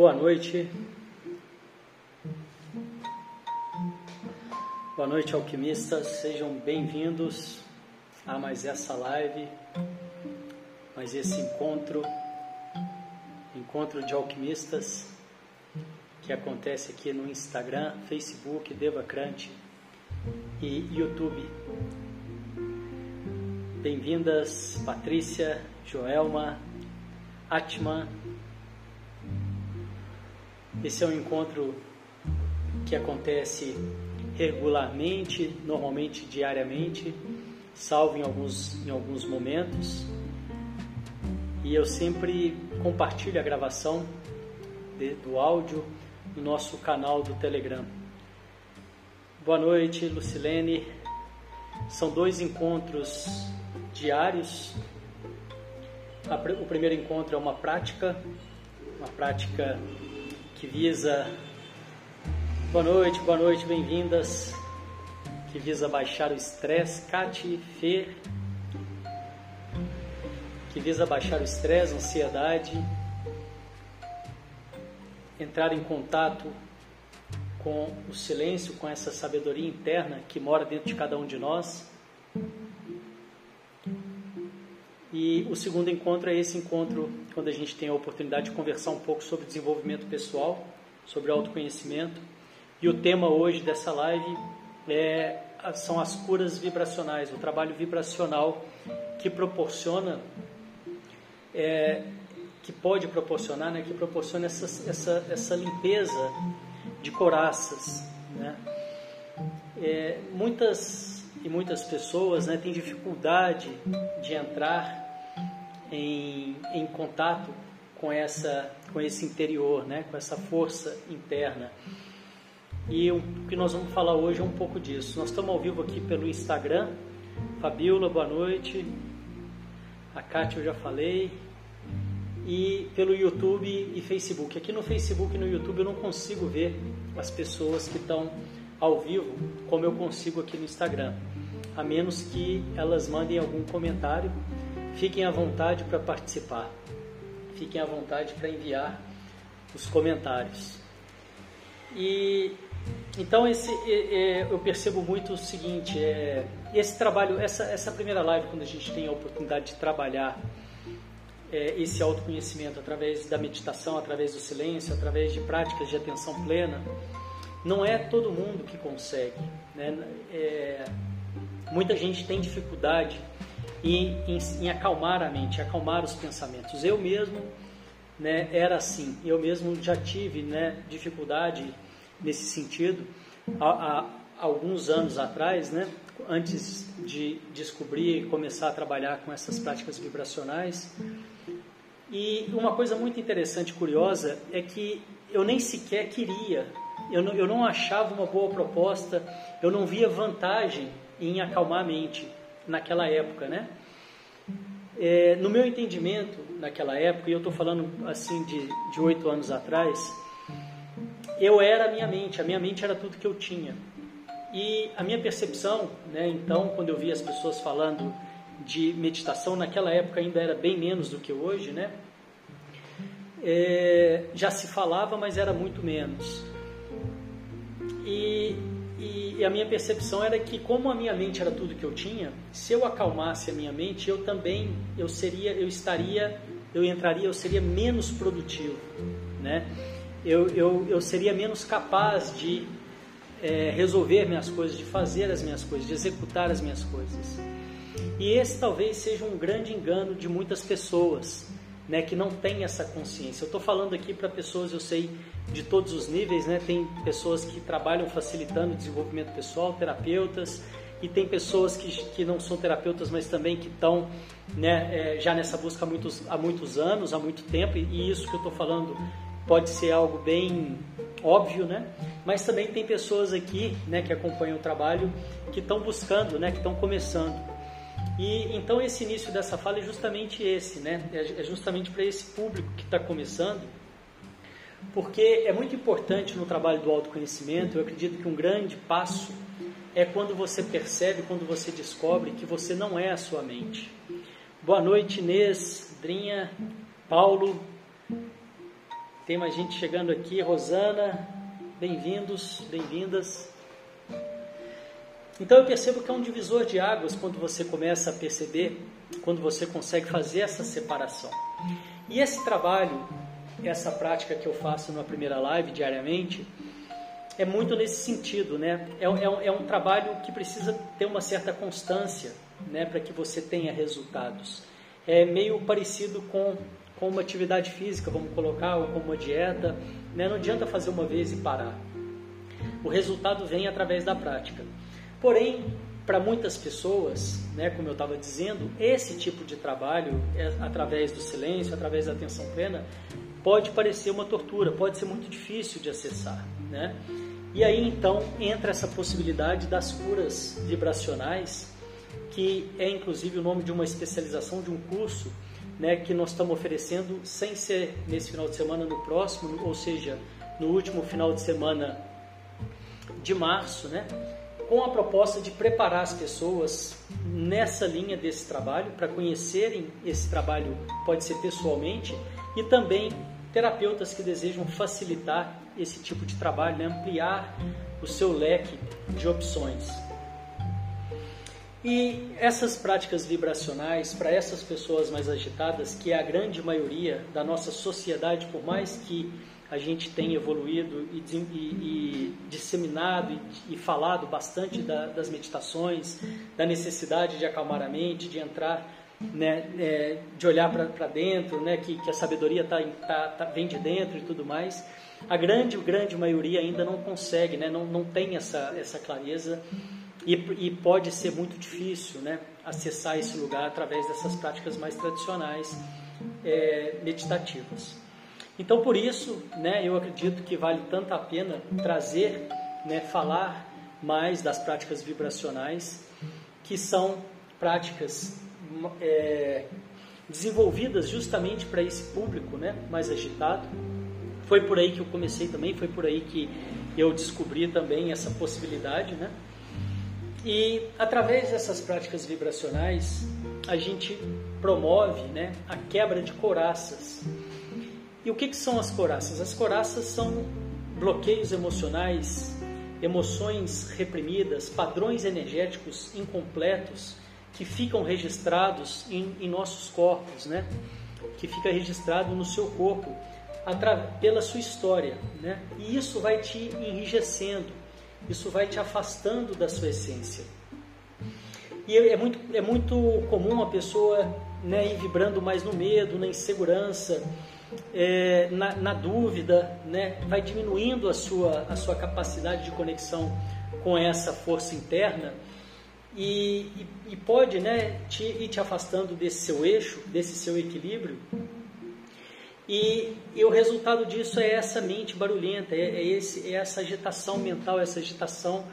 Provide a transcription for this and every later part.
Boa noite. Boa noite, alquimistas. Sejam bem-vindos a mais essa live, mais esse encontro, encontro de alquimistas que acontece aqui no Instagram, Facebook, Devacrante e YouTube. Bem-vindas, Patrícia, Joelma, Atman. Esse é um encontro que acontece regularmente, normalmente diariamente, salvo em alguns, em alguns momentos. E eu sempre compartilho a gravação de, do áudio no nosso canal do Telegram. Boa noite, Lucilene. São dois encontros diários. O primeiro encontro é uma prática, uma prática que visa. Boa noite, boa noite, bem-vindas. Que visa baixar o estresse. Cati, Fê. Que visa baixar o estresse, ansiedade. Entrar em contato com o silêncio, com essa sabedoria interna que mora dentro de cada um de nós. E o segundo encontro é esse encontro quando a gente tem a oportunidade de conversar um pouco sobre desenvolvimento pessoal, sobre autoconhecimento. E o tema hoje dessa live é, são as curas vibracionais, o trabalho vibracional que proporciona, é, que pode proporcionar, né, que proporciona essa, essa, essa limpeza de coraças. Né? É, muitas e muitas pessoas né, têm dificuldade de entrar em, em contato com essa com esse interior, né, com essa força interna. E o que nós vamos falar hoje é um pouco disso. Nós estamos ao vivo aqui pelo Instagram. Fabiola, boa noite. A Kátia eu já falei. E pelo YouTube e Facebook. Aqui no Facebook e no YouTube eu não consigo ver as pessoas que estão ao vivo como eu consigo aqui no Instagram. A menos que elas mandem algum comentário Fiquem à vontade para participar. Fiquem à vontade para enviar os comentários. E então esse é, é, eu percebo muito o seguinte, é, esse trabalho, essa, essa primeira live quando a gente tem a oportunidade de trabalhar é, esse autoconhecimento através da meditação, através do silêncio, através de práticas de atenção plena, não é todo mundo que consegue. Né? É, muita gente tem dificuldade e em, em acalmar a mente, acalmar os pensamentos. Eu mesmo né, era assim, eu mesmo já tive né, dificuldade nesse sentido há, há alguns anos atrás, né, antes de descobrir e começar a trabalhar com essas práticas vibracionais. E uma coisa muito interessante curiosa é que eu nem sequer queria, eu não, eu não achava uma boa proposta, eu não via vantagem em acalmar a mente naquela época, né? É, no meu entendimento, naquela época, e eu estou falando assim de oito anos atrás, eu era a minha mente, a minha mente era tudo que eu tinha. E a minha percepção, né, então, quando eu via as pessoas falando de meditação, naquela época ainda era bem menos do que hoje, né? É, já se falava, mas era muito menos. E e, e, a minha percepção era que como a minha mente era tudo que eu tinha, se eu acalmasse a minha mente, eu também eu seria, eu estaria, eu entraria, eu seria menos produtivo, né? Eu, eu, eu seria menos capaz de é, resolver minhas coisas, de fazer as minhas coisas, de executar as minhas coisas. E esse talvez seja um grande engano de muitas pessoas, né, que não têm essa consciência. Eu estou falando aqui para pessoas, eu sei, de todos os níveis, né? Tem pessoas que trabalham facilitando o desenvolvimento pessoal, terapeutas, e tem pessoas que, que não são terapeutas, mas também que estão né, é, já nessa busca há muitos, há muitos anos, há muito tempo, e isso que eu estou falando pode ser algo bem óbvio, né? Mas também tem pessoas aqui, né, que acompanham o trabalho, que estão buscando, né, que estão começando. E então esse início dessa fala é justamente esse, né? É, é justamente para esse público que está começando, porque é muito importante no trabalho do autoconhecimento. Eu acredito que um grande passo é quando você percebe, quando você descobre que você não é a sua mente. Boa noite, Inês, Drinha, Paulo, tem mais gente chegando aqui. Rosana, bem-vindos, bem-vindas. Então eu percebo que é um divisor de águas quando você começa a perceber, quando você consegue fazer essa separação. E esse trabalho, essa prática que eu faço na primeira live diariamente, é muito nesse sentido, né? É, é, é um trabalho que precisa ter uma certa constância, né, para que você tenha resultados. É meio parecido com com uma atividade física, vamos colocar, ou com uma dieta. Né? Não adianta fazer uma vez e parar. O resultado vem através da prática. Porém, para muitas pessoas, né, como eu estava dizendo, esse tipo de trabalho, é, através do silêncio, através da atenção plena, pode parecer uma tortura, pode ser muito difícil de acessar. Né? E aí então entra essa possibilidade das curas vibracionais, que é inclusive o nome de uma especialização de um curso né, que nós estamos oferecendo, sem ser nesse final de semana, no próximo, ou seja, no último final de semana de março, né, com a proposta de preparar as pessoas nessa linha desse trabalho, para conhecerem esse trabalho, pode ser pessoalmente, e também terapeutas que desejam facilitar esse tipo de trabalho, né, ampliar o seu leque de opções. E essas práticas vibracionais, para essas pessoas mais agitadas, que é a grande maioria da nossa sociedade, por mais que a gente tenha evoluído e, e, e disseminado e, e, falado bastante da, das meditações, da necessidade de acalmar a mente, de entrar, né, é, de olhar para dentro, né, que, que a sabedoria tá, tá, tá, vem de dentro e tudo mais, a grande, grande maioria ainda não consegue, né, não, não tem essa, essa clareza e, e, pode ser muito difícil né, acessar esse lugar através dessas práticas mais tradicionais é, meditativas. Então, por isso, né, eu acredito que vale tanto a pena trazer, né, falar mais das práticas vibracionais, que são práticas é, desenvolvidas justamente para esse público né, mais agitado. Foi por aí que eu comecei também, foi por aí que eu descobri também essa possibilidade, né? E através dessas práticas vibracionais, a gente promove né, a quebra de coraças. E o que, que são as coraças? As coraças são bloqueios emocionais, emoções reprimidas, padrões energéticos incompletos que ficam registrados em, em nossos corpos, né? que fica registrado no seu corpo pela sua história. Né? E isso vai te enrijecendo, isso vai te afastando da sua essência. E é muito, é muito comum a pessoa né, ir vibrando mais no medo, na insegurança, é, na, na, dúvida, né, vai diminuindo a sua, a sua capacidade de conexão com essa força interna e, e, e pode né, te, ir te afastando desse seu eixo, desse seu equilíbrio. E, e, o resultado disso é essa mente barulhenta, é, é, esse, é essa agitação mental, essa agitação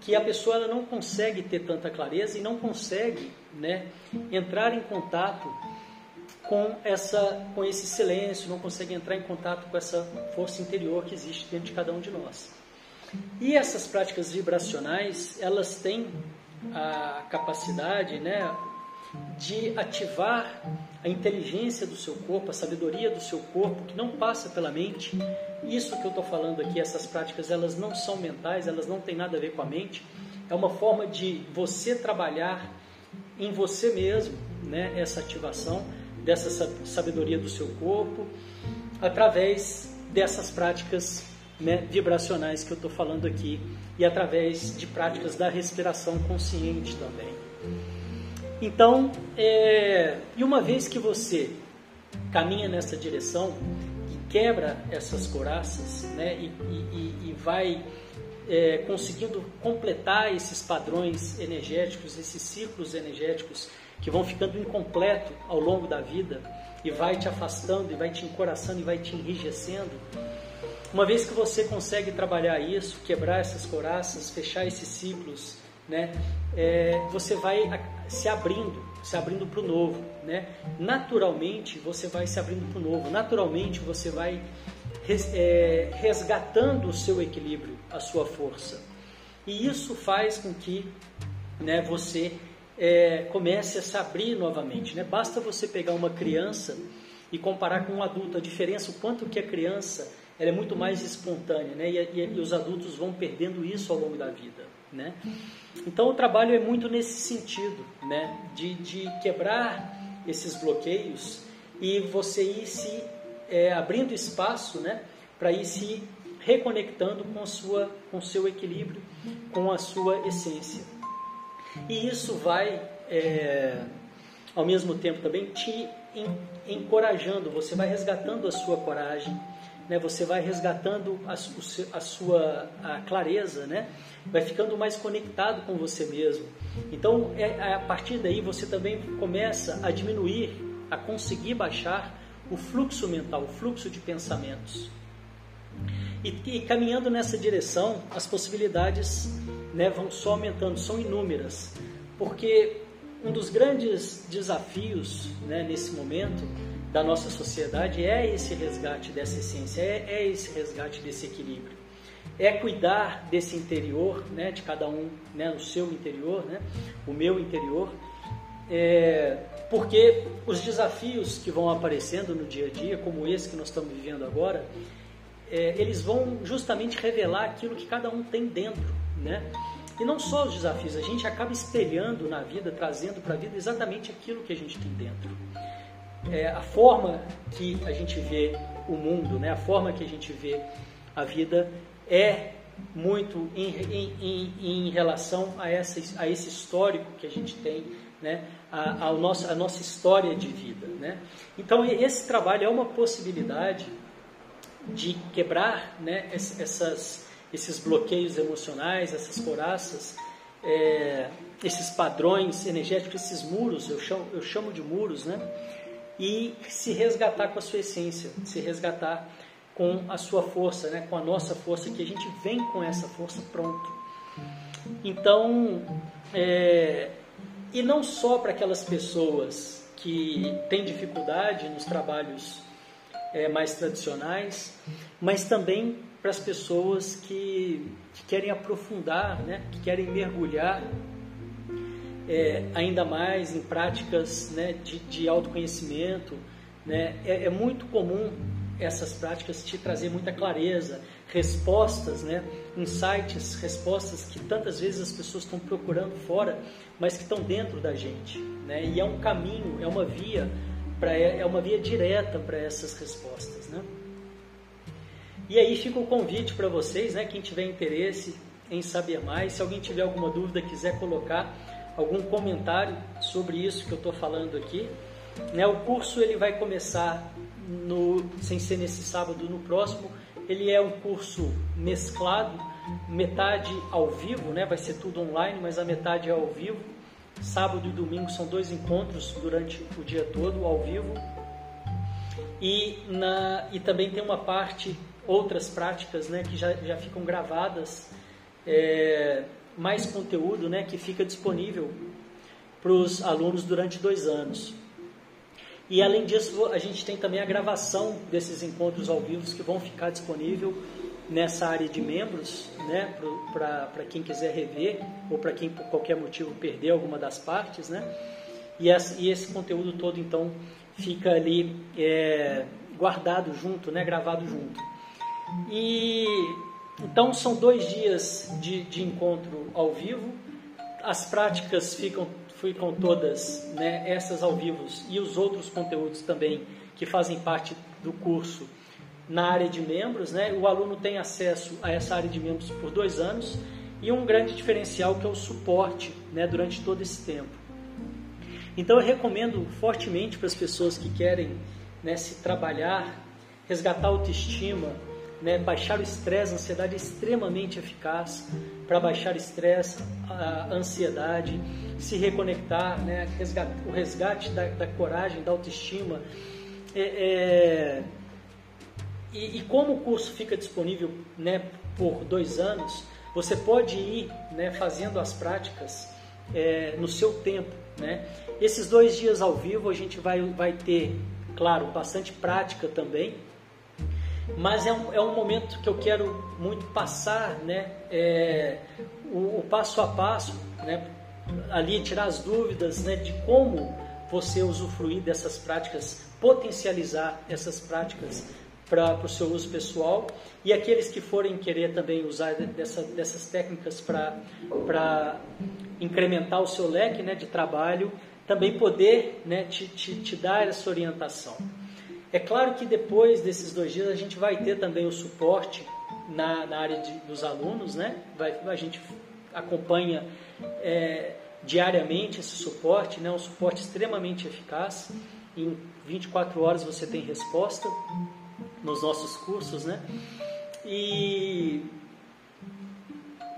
que a pessoa ela não consegue ter tanta clareza e não consegue né, entrar em contato com, essa, com esse silêncio, não consegue entrar em contato com essa força interior que existe dentro de cada um de nós. E essas práticas vibracionais, elas têm a capacidade, né, de ativar a inteligência do seu corpo, a sabedoria do seu corpo, que não passa pela mente. Isso que eu estou falando aqui, essas práticas, elas não são mentais, elas não têm nada a ver com a mente. É uma forma de você trabalhar em você mesmo, né, essa ativação dessa sabedoria do seu corpo, através dessas práticas né, vibracionais que eu estou falando aqui e através de práticas da respiração consciente também. Então, é, e uma vez que você caminha nessa direção e quebra essas coraças, né, e, e, e vai é, conseguindo completar esses padrões energéticos, esses ciclos energéticos que vão ficando incompleto ao longo da vida e vai te afastando e vai te encoraçando e vai te enrijecendo. Uma vez que você consegue trabalhar isso, quebrar essas coraças, fechar esses ciclos né, é, você vai se abrindo, se abrindo para o novo, né? Naturalmente você vai se abrindo para o novo, naturalmente você vai é, resgatando o seu equilíbrio, a sua força. E isso faz com que né, você é, comece a se abrir novamente. Né? Basta você pegar uma criança e comparar com um adulto, a diferença, o quanto que a criança ela é muito mais espontânea, né? E, e, e, os adultos vão perdendo isso ao longo da vida, né? Então o trabalho é muito nesse sentido, né? De, de quebrar esses bloqueios e você ir se é, abrindo espaço, né? Para ir se reconectando com sua, com seu equilíbrio, com a sua essência. E isso vai, é, ao mesmo tempo também, te encorajando, você vai resgatando a sua coragem, né? você vai resgatando a, a sua a clareza, né? vai ficando mais conectado com você mesmo. Então, é, a partir daí, você também começa a diminuir, a conseguir baixar o fluxo mental, o fluxo de pensamentos. E, e caminhando nessa direção, as possibilidades né, vão só aumentando, são inúmeras, porque um dos grandes desafios né, nesse momento da nossa sociedade é esse resgate dessa essência, é, é esse resgate desse equilíbrio. É cuidar desse interior, né, de cada um, né, o seu interior, né, o meu interior, é, porque os desafios que vão aparecendo no dia a dia, como esse que nós estamos vivendo agora, é, eles vão justamente revelar aquilo que cada um tem dentro, né? E não só os desafios, a gente acaba espelhando na vida, trazendo para a vida exatamente aquilo que a gente tem dentro é, a forma que a gente vê o mundo, né, a forma que a gente vê a vida é muito em, em, em, em relação a, essa, a esse histórico que a gente tem, né, a, a, nossa, a nossa história de vida. Né? Então, esse trabalho é uma possibilidade de quebrar né, essas, esses bloqueios emocionais, essas coraças, é, esses padrões energéticos, esses muros, eu chamo, eu chamo de muros, né? e se resgatar com a sua essência, se resgatar com a sua força, né? com a nossa força, que a gente vem com essa força pronto. Então, é, e não só para aquelas pessoas que têm dificuldade nos trabalhos é, mais tradicionais, mas também para as pessoas que, que querem aprofundar, né? que querem mergulhar é, ainda mais em práticas né, de, de autoconhecimento. Né? É, é, muito comum essas práticas te trazer muita clareza, respostas, né? insights, respostas que tantas vezes as pessoas estão procurando fora, mas que estão dentro da gente. Né? E é um caminho, é uma via para é uma via direta para essas respostas, né? E aí fica o convite para vocês, né? Quem tiver interesse em saber mais, se alguém tiver alguma dúvida quiser colocar, algum comentário sobre isso que eu estou falando aqui. Né, o curso ele vai começar no, sem ser nesse sábado, no próximo. Ele é um curso mesclado, metade ao vivo, né, vai ser tudo online, mas a metade é ao vivo. Sábado e domingo são dois encontros durante o dia todo ao vivo. E, na, e também tem uma parte, outras práticas né, que já, já ficam gravadas. É, mais conteúdo né, que fica disponível para os alunos durante dois anos. E além disso, a gente tem também a gravação desses encontros ao vivo que vão ficar disponível nessa área de membros, né, para quem quiser rever ou para quem por qualquer motivo perder alguma das partes, né. E, esse, e esse conteúdo todo então fica ali é, guardado junto, né, gravado junto. E então são dois dias de, de encontro ao vivo. As práticas ficam, ficam todas, né, essas ao vivo e os outros conteúdos também que fazem parte do curso na área de membros. Né? O aluno tem acesso a essa área de membros por dois anos e um grande diferencial que é o suporte né, durante todo esse tempo. Então eu recomendo fortemente para as pessoas que querem né, se trabalhar, resgatar a autoestima, né? Baixar o estresse, a ansiedade é extremamente eficaz para baixar o estresse, a ansiedade, se reconectar, né? o resgate da, da, coragem, da autoestima. É, é... E, e, como o curso fica disponível né, por dois anos, você pode ir né, fazendo as práticas é, no seu tempo. Né? Esses dois dias ao vivo a gente vai, vai ter, claro, bastante prática também, mas é um, é um momento que eu quero muito passar né, é, o, o, passo a passo, né, ali tirar as dúvidas né, de como você usufruir dessas práticas potencializar essas práticas para o seu uso pessoal. E aqueles que forem querer também usar dessa, dessas técnicas para incrementar o seu leque né, de trabalho, também poder né, te, te, te dar essa orientação. É claro que depois desses dois dias a gente vai ter também o suporte na, na área de, dos alunos, né? Vai, a gente acompanha é, diariamente esse suporte, né? Um suporte extremamente eficaz. Em 24 horas você tem resposta nos nossos cursos, né? E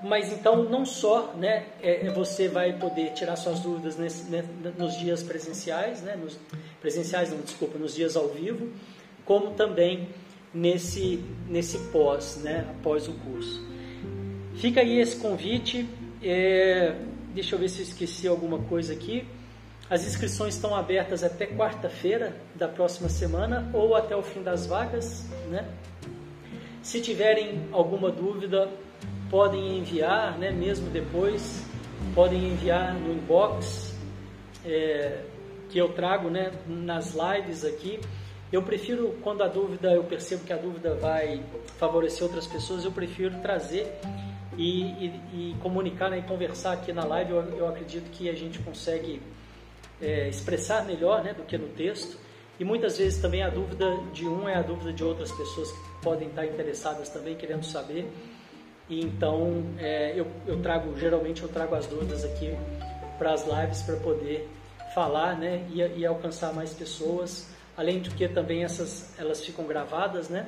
mas então não só, né? É, é você vai poder tirar suas dúvidas nesse, né, nos dias presenciais, né? Nos, presenciais não, desculpa, nos dias ao vivo, como também nesse nesse pós, né? Após o curso. Fica aí esse convite. É, deixa eu ver se eu esqueci alguma coisa aqui. As inscrições estão abertas até quarta-feira da próxima semana ou até o fim das vagas, né? Se tiverem alguma dúvida, podem enviar, né? Mesmo depois, podem enviar no inbox é, que eu trago, né? Nas lives aqui. Eu prefiro, quando a dúvida, eu percebo que a dúvida vai favorecer outras pessoas, eu prefiro trazer e, e, e comunicar né, e conversar aqui na live. Eu, eu acredito que a gente consegue é, expressar melhor né, do que no texto. E muitas vezes também a dúvida de um é a dúvida de outras pessoas que podem estar interessadas também, querendo saber. E então é, eu, eu trago, geralmente eu trago as dúvidas aqui para as lives para poder falar né, e, e, alcançar mais pessoas. Além do que também essas elas ficam gravadas, né?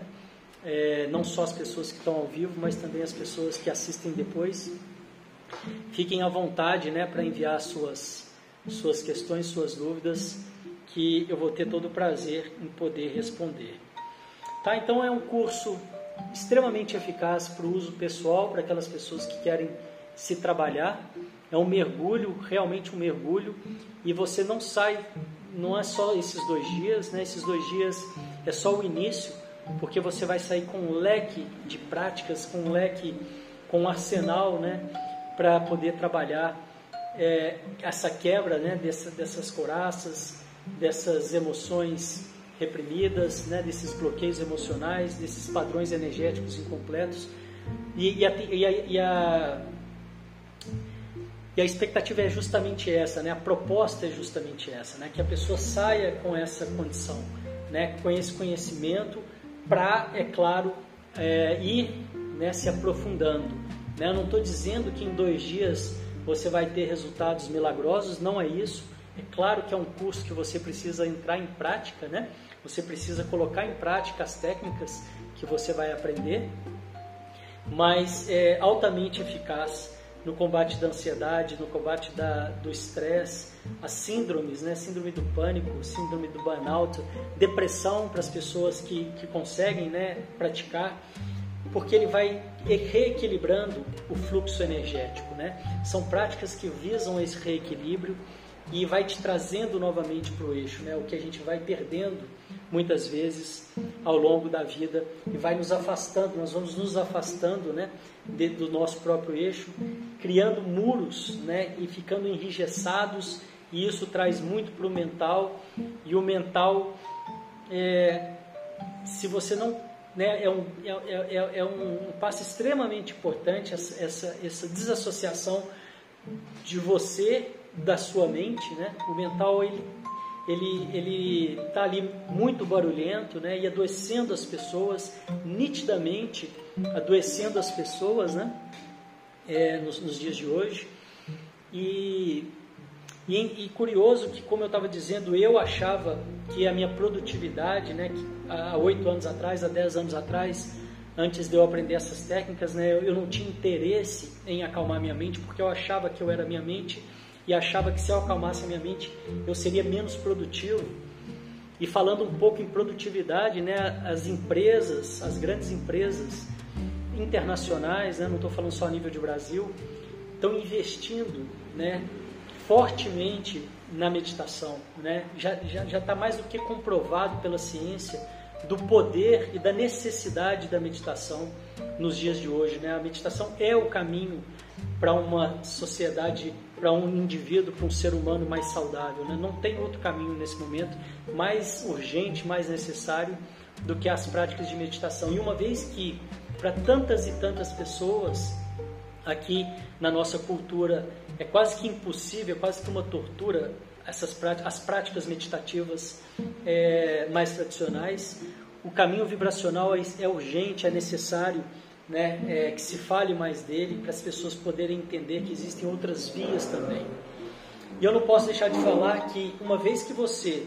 É, não só as pessoas que estão ao vivo, mas também as pessoas que assistem depois. Fiquem à vontade né, para enviar suas, suas questões, suas dúvidas, que eu vou ter todo o prazer em poder responder. Tá? Então é um curso extremamente eficaz para o uso pessoal, para aquelas pessoas que querem se trabalhar. É um mergulho, realmente um mergulho, e você não sai, não é só esses dois dias, né? esses dois dias é só o início, porque você vai sair com um leque de práticas, com um leque, com um arsenal né? para poder trabalhar é, essa quebra né, dessa, dessas coraças, dessas emoções reprimidas, né, desses bloqueios emocionais, desses padrões energéticos incompletos. E, e, a, e, a, e, a, e a expectativa é justamente essa, né, a proposta é justamente essa, né, que a pessoa saia com essa condição, né, com esse conhecimento, para, é claro, é, ir né, se aprofundando. Né? Eu não estou dizendo que em dois dias você vai ter resultados milagrosos, não é isso. É claro que é um curso que você precisa entrar em prática, né? Você precisa colocar em prática as técnicas que você vai aprender, mas é altamente eficaz no combate da ansiedade, no combate da, do estresse, as síndromes, né? Síndrome do pânico, síndrome do burnout, depressão para as pessoas que, que conseguem, né? Praticar porque ele vai reequilibrando o fluxo energético, né? São práticas que visam esse reequilíbrio e vai te trazendo novamente para o eixo, né? O que a gente vai perdendo muitas vezes ao longo da vida e vai nos afastando, nós vamos nos afastando, né? De, do nosso próprio eixo, criando muros, né? E ficando enrijessados e isso traz muito para o mental e o mental é, se você não né, é, um, é, é, é um passo extremamente importante essa, essa, essa desassociação de você da sua mente, né? O mental ele ele ele está ali muito barulhento, né? E adoecendo as pessoas nitidamente, adoecendo as pessoas, né? É, nos, nos dias de hoje e e, e, curioso que, como eu estava dizendo, eu achava que a minha produtividade, né, há oito anos atrás, há dez anos atrás, antes de eu aprender essas técnicas, né, eu, eu não tinha interesse em acalmar minha mente, porque eu achava que eu era minha mente e achava que se eu acalmasse a minha mente, eu seria menos produtivo. E falando um pouco em produtividade, né, as empresas, as grandes empresas internacionais, né, não estou falando só a nível de Brasil, estão investindo, né, fortemente na meditação, né? Já já já está mais do que comprovado pela ciência do poder e da necessidade da meditação nos dias de hoje, né? A meditação é o caminho para uma sociedade para um indivíduo, para um ser humano mais saudável. Né? Não tem outro caminho nesse momento mais urgente, mais necessário do que as práticas de meditação. E uma vez que para tantas e tantas pessoas aqui na nossa cultura é quase que impossível, é quase que uma tortura essas práticas, as práticas meditativas é, mais tradicionais. O caminho vibracional é, é urgente, é necessário né, é, que se fale mais dele para as pessoas poderem entender que existem outras vias também. E eu não posso deixar de falar que uma vez que você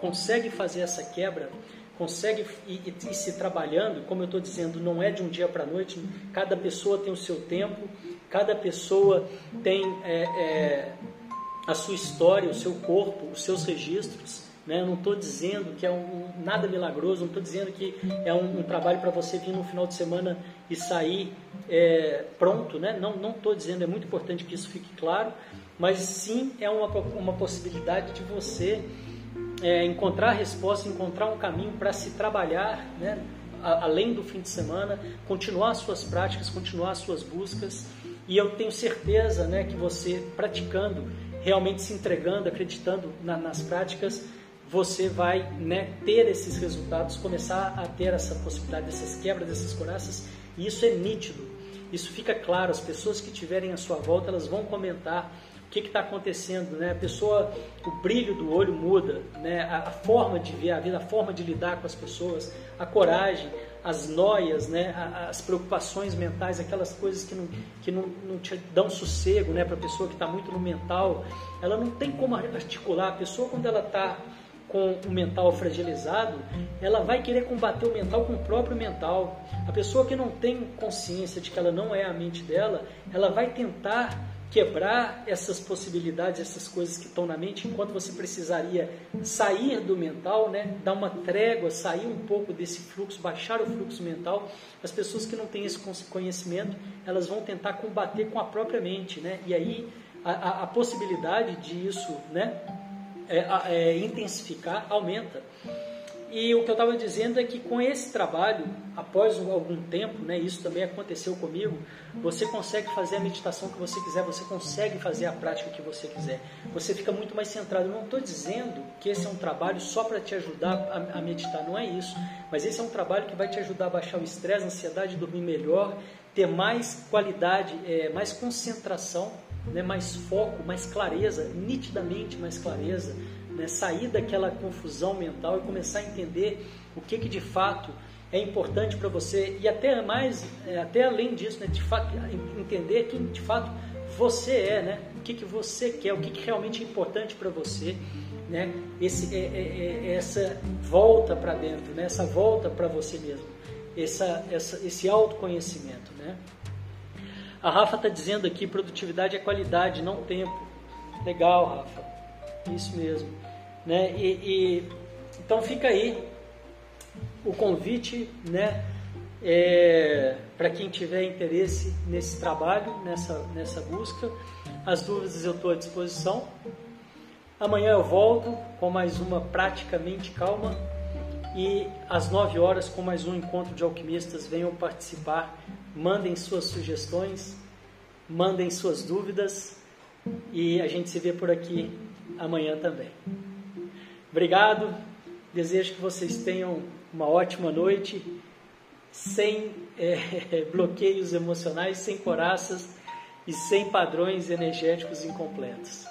consegue fazer essa quebra, consegue ir, ir, se trabalhando, como eu estou dizendo, não é de um dia para a noite, cada pessoa tem o seu tempo, cada pessoa tem é, é, a sua história, o seu corpo, os seus registros. Né? Eu não estou dizendo que é um, nada milagroso, não estou dizendo que é um, um trabalho para você vir no final de semana e sair é, pronto. Né? Não estou dizendo, é muito importante que isso fique claro, mas sim é uma, uma possibilidade de você é, encontrar a resposta, encontrar um caminho para se trabalhar, né? além do fim de semana, continuar as suas práticas, continuar as suas buscas. E eu tenho certeza né, que você praticando, realmente se entregando, acreditando na, nas práticas, você vai né, ter esses resultados, começar a ter essa possibilidade dessas quebras, dessas coraças, e isso é nítido, isso fica claro. As pessoas que tiverem à sua volta, elas vão comentar o que está acontecendo, né? A pessoa, o brilho do olho muda, né? A, a, forma de ver a vida, a forma de lidar com as pessoas, a coragem, as noias, né? as preocupações mentais, aquelas coisas que não, que não, não te dão sossego, né? Para a pessoa que está muito no mental, ela não tem como articular. A pessoa quando ela está com o mental fragilizado, ela vai querer combater o mental com o próprio mental. A pessoa que não tem consciência de que ela não é a mente dela, ela vai tentar quebrar essas possibilidades, essas coisas que estão na mente, enquanto você precisaria sair do mental, né, dar uma trégua, sair um pouco desse fluxo, baixar o fluxo mental. As pessoas que não têm esse conhecimento, elas vão tentar combater com a própria mente, né? E aí a, a, a possibilidade disso, né, é, é, intensificar aumenta. E o que eu estava dizendo é que com esse trabalho, após algum tempo, né, isso também aconteceu comigo, você consegue fazer a meditação que você quiser, você consegue fazer a prática que você quiser. Você fica muito mais centrado. Eu não estou dizendo que esse é um trabalho só para te ajudar a, a, meditar, não é isso. Mas esse é um trabalho que vai te ajudar a baixar o estresse, a ansiedade, dormir melhor, ter mais qualidade, é, mais concentração, né, mais foco, mais clareza, nitidamente mais clareza né, sair daquela confusão mental e começar a entender o que, que de fato é importante para você e até mais, é, até além disso, né, de fato, entender quem de fato você é, né, o que, que você quer, o que, que realmente é importante para você, né, esse, é, é, é essa volta para dentro, né, essa volta para você mesmo, essa, essa, esse autoconhecimento. Né. A Rafa está dizendo aqui, produtividade é qualidade, não tempo. Legal, Rafa. Isso mesmo. Né? E, e então fica aí o convite, né? É, para quem tiver interesse nesse trabalho, nessa, nessa busca. As dúvidas eu estou à disposição. Amanhã eu volto com mais uma praticamente calma e às 9 horas com mais um encontro de alquimistas. Venham participar, mandem suas sugestões, mandem suas dúvidas e a gente se vê por aqui amanhã também. Obrigado. Desejo que vocês tenham uma ótima noite, sem é, bloqueios emocionais, sem coraças e sem padrões energéticos incompletos.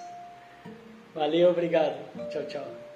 Valeu, obrigado. Tchau, tchau.